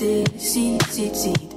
tout se décide, Qui,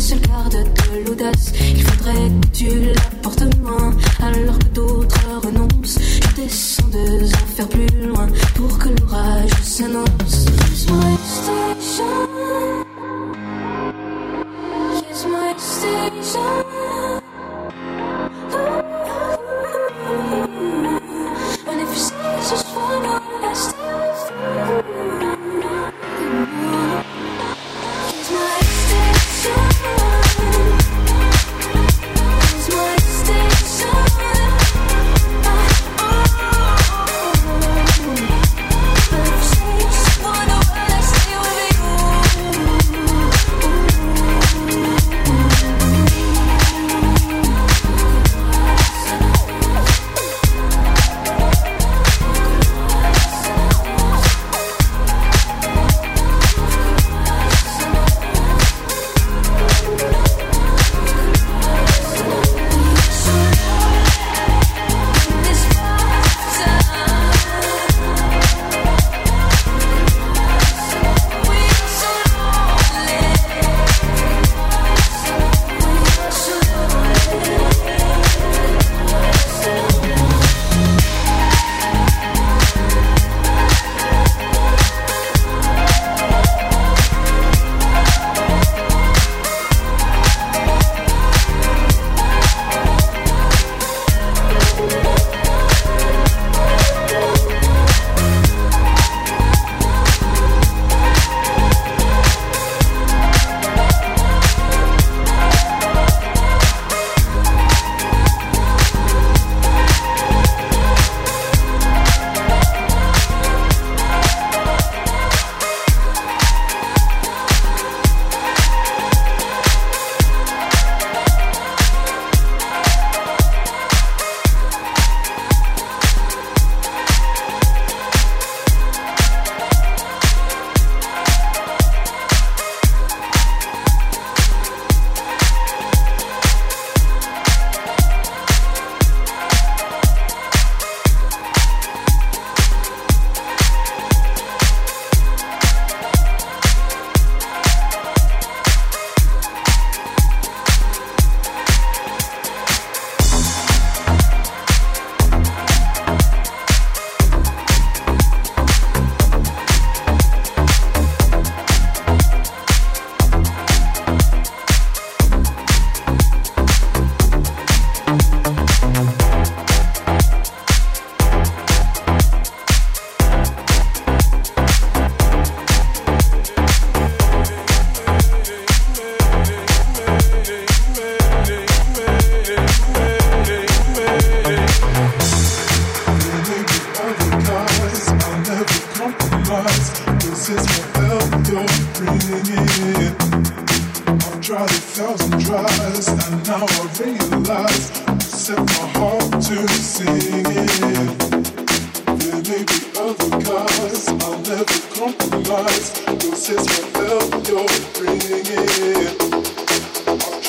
l'audace, je garde de l'audace.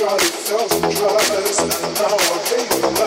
Kiss the night and break the day.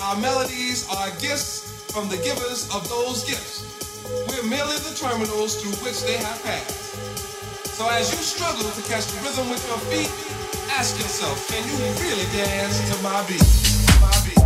our melodies are gifts from the givers of those gifts. We're merely the terminals through which they have passed. So as you struggle to catch the rhythm with your feet, ask yourself, can you really dance to my beat? My beat.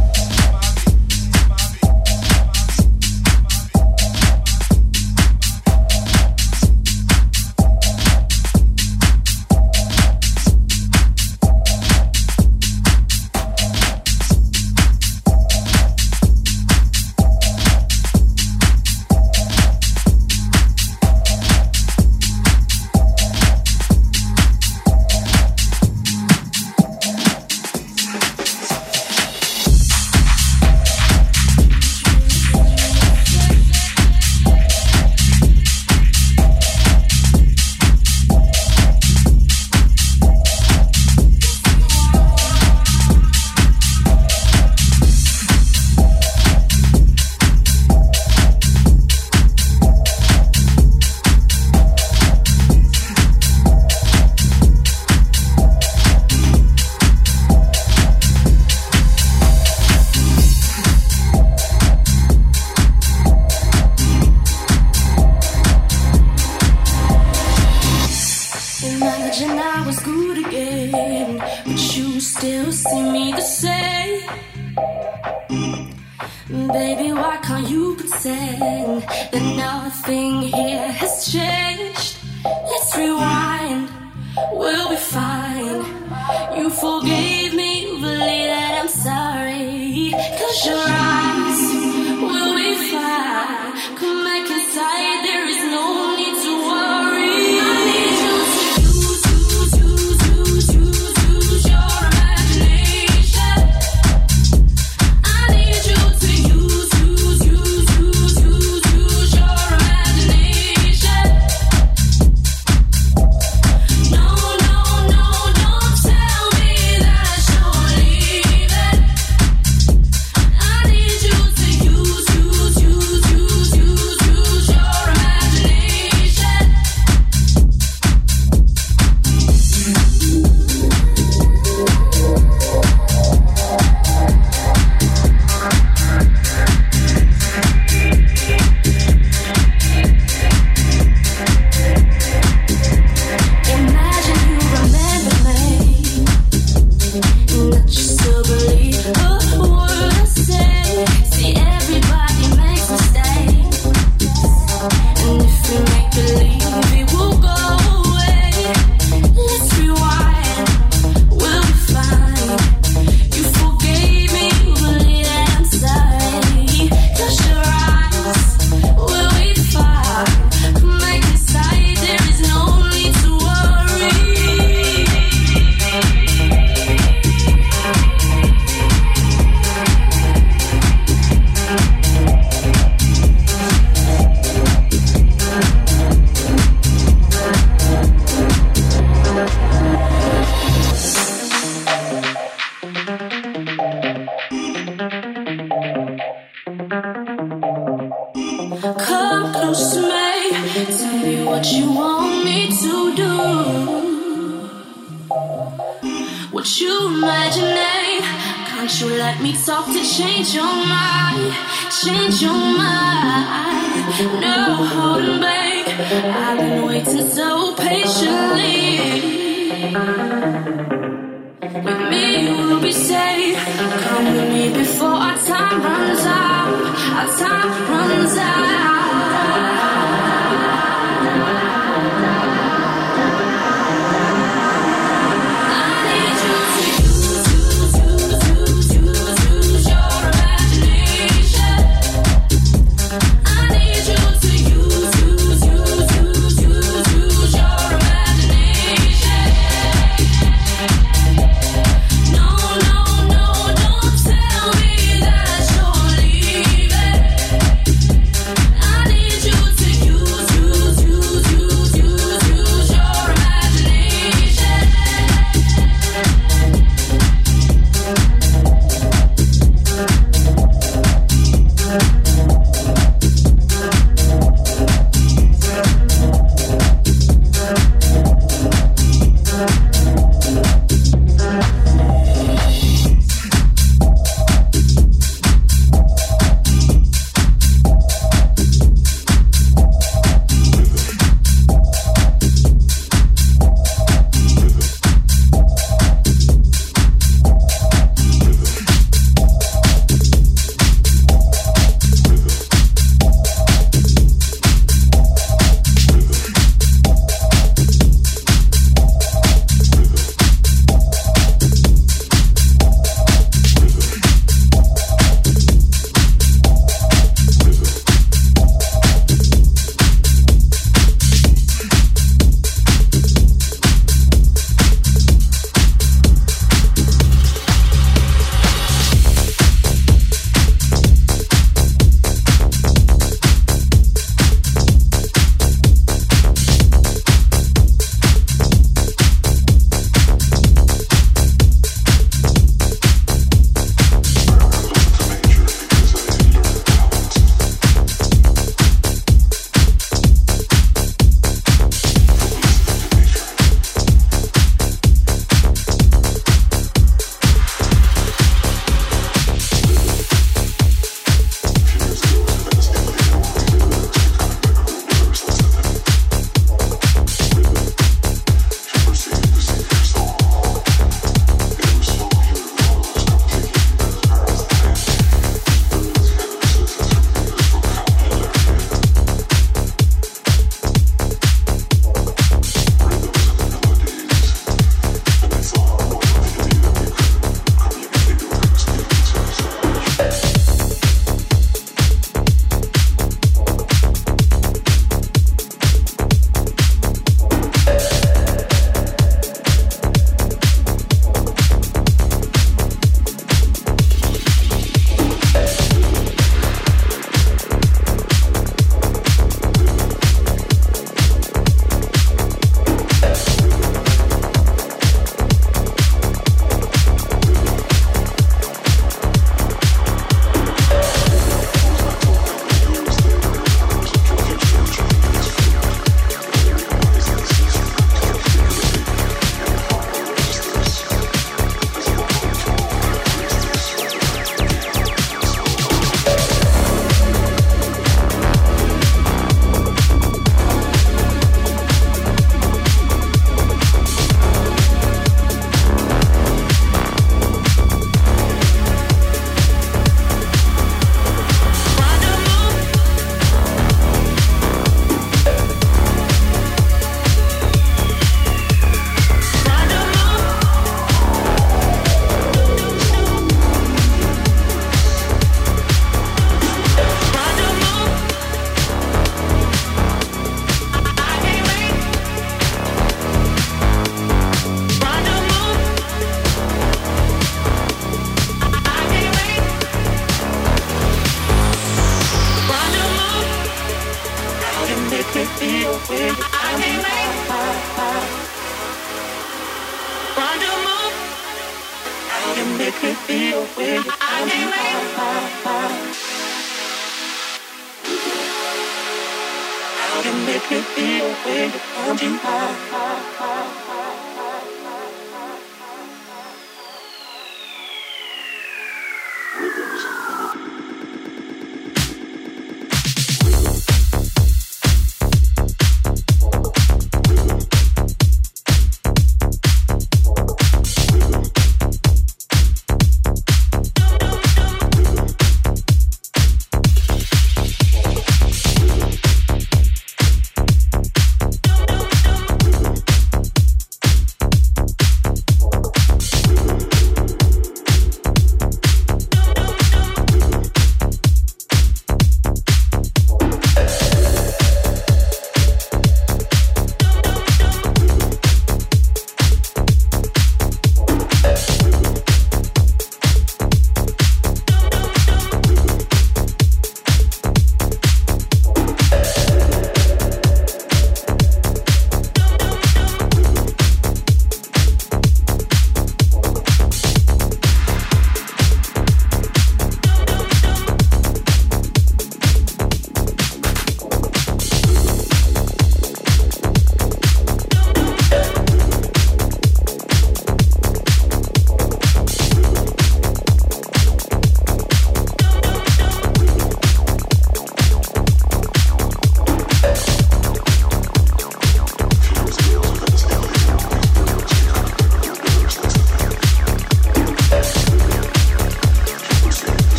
Time runs out. Our time runs out.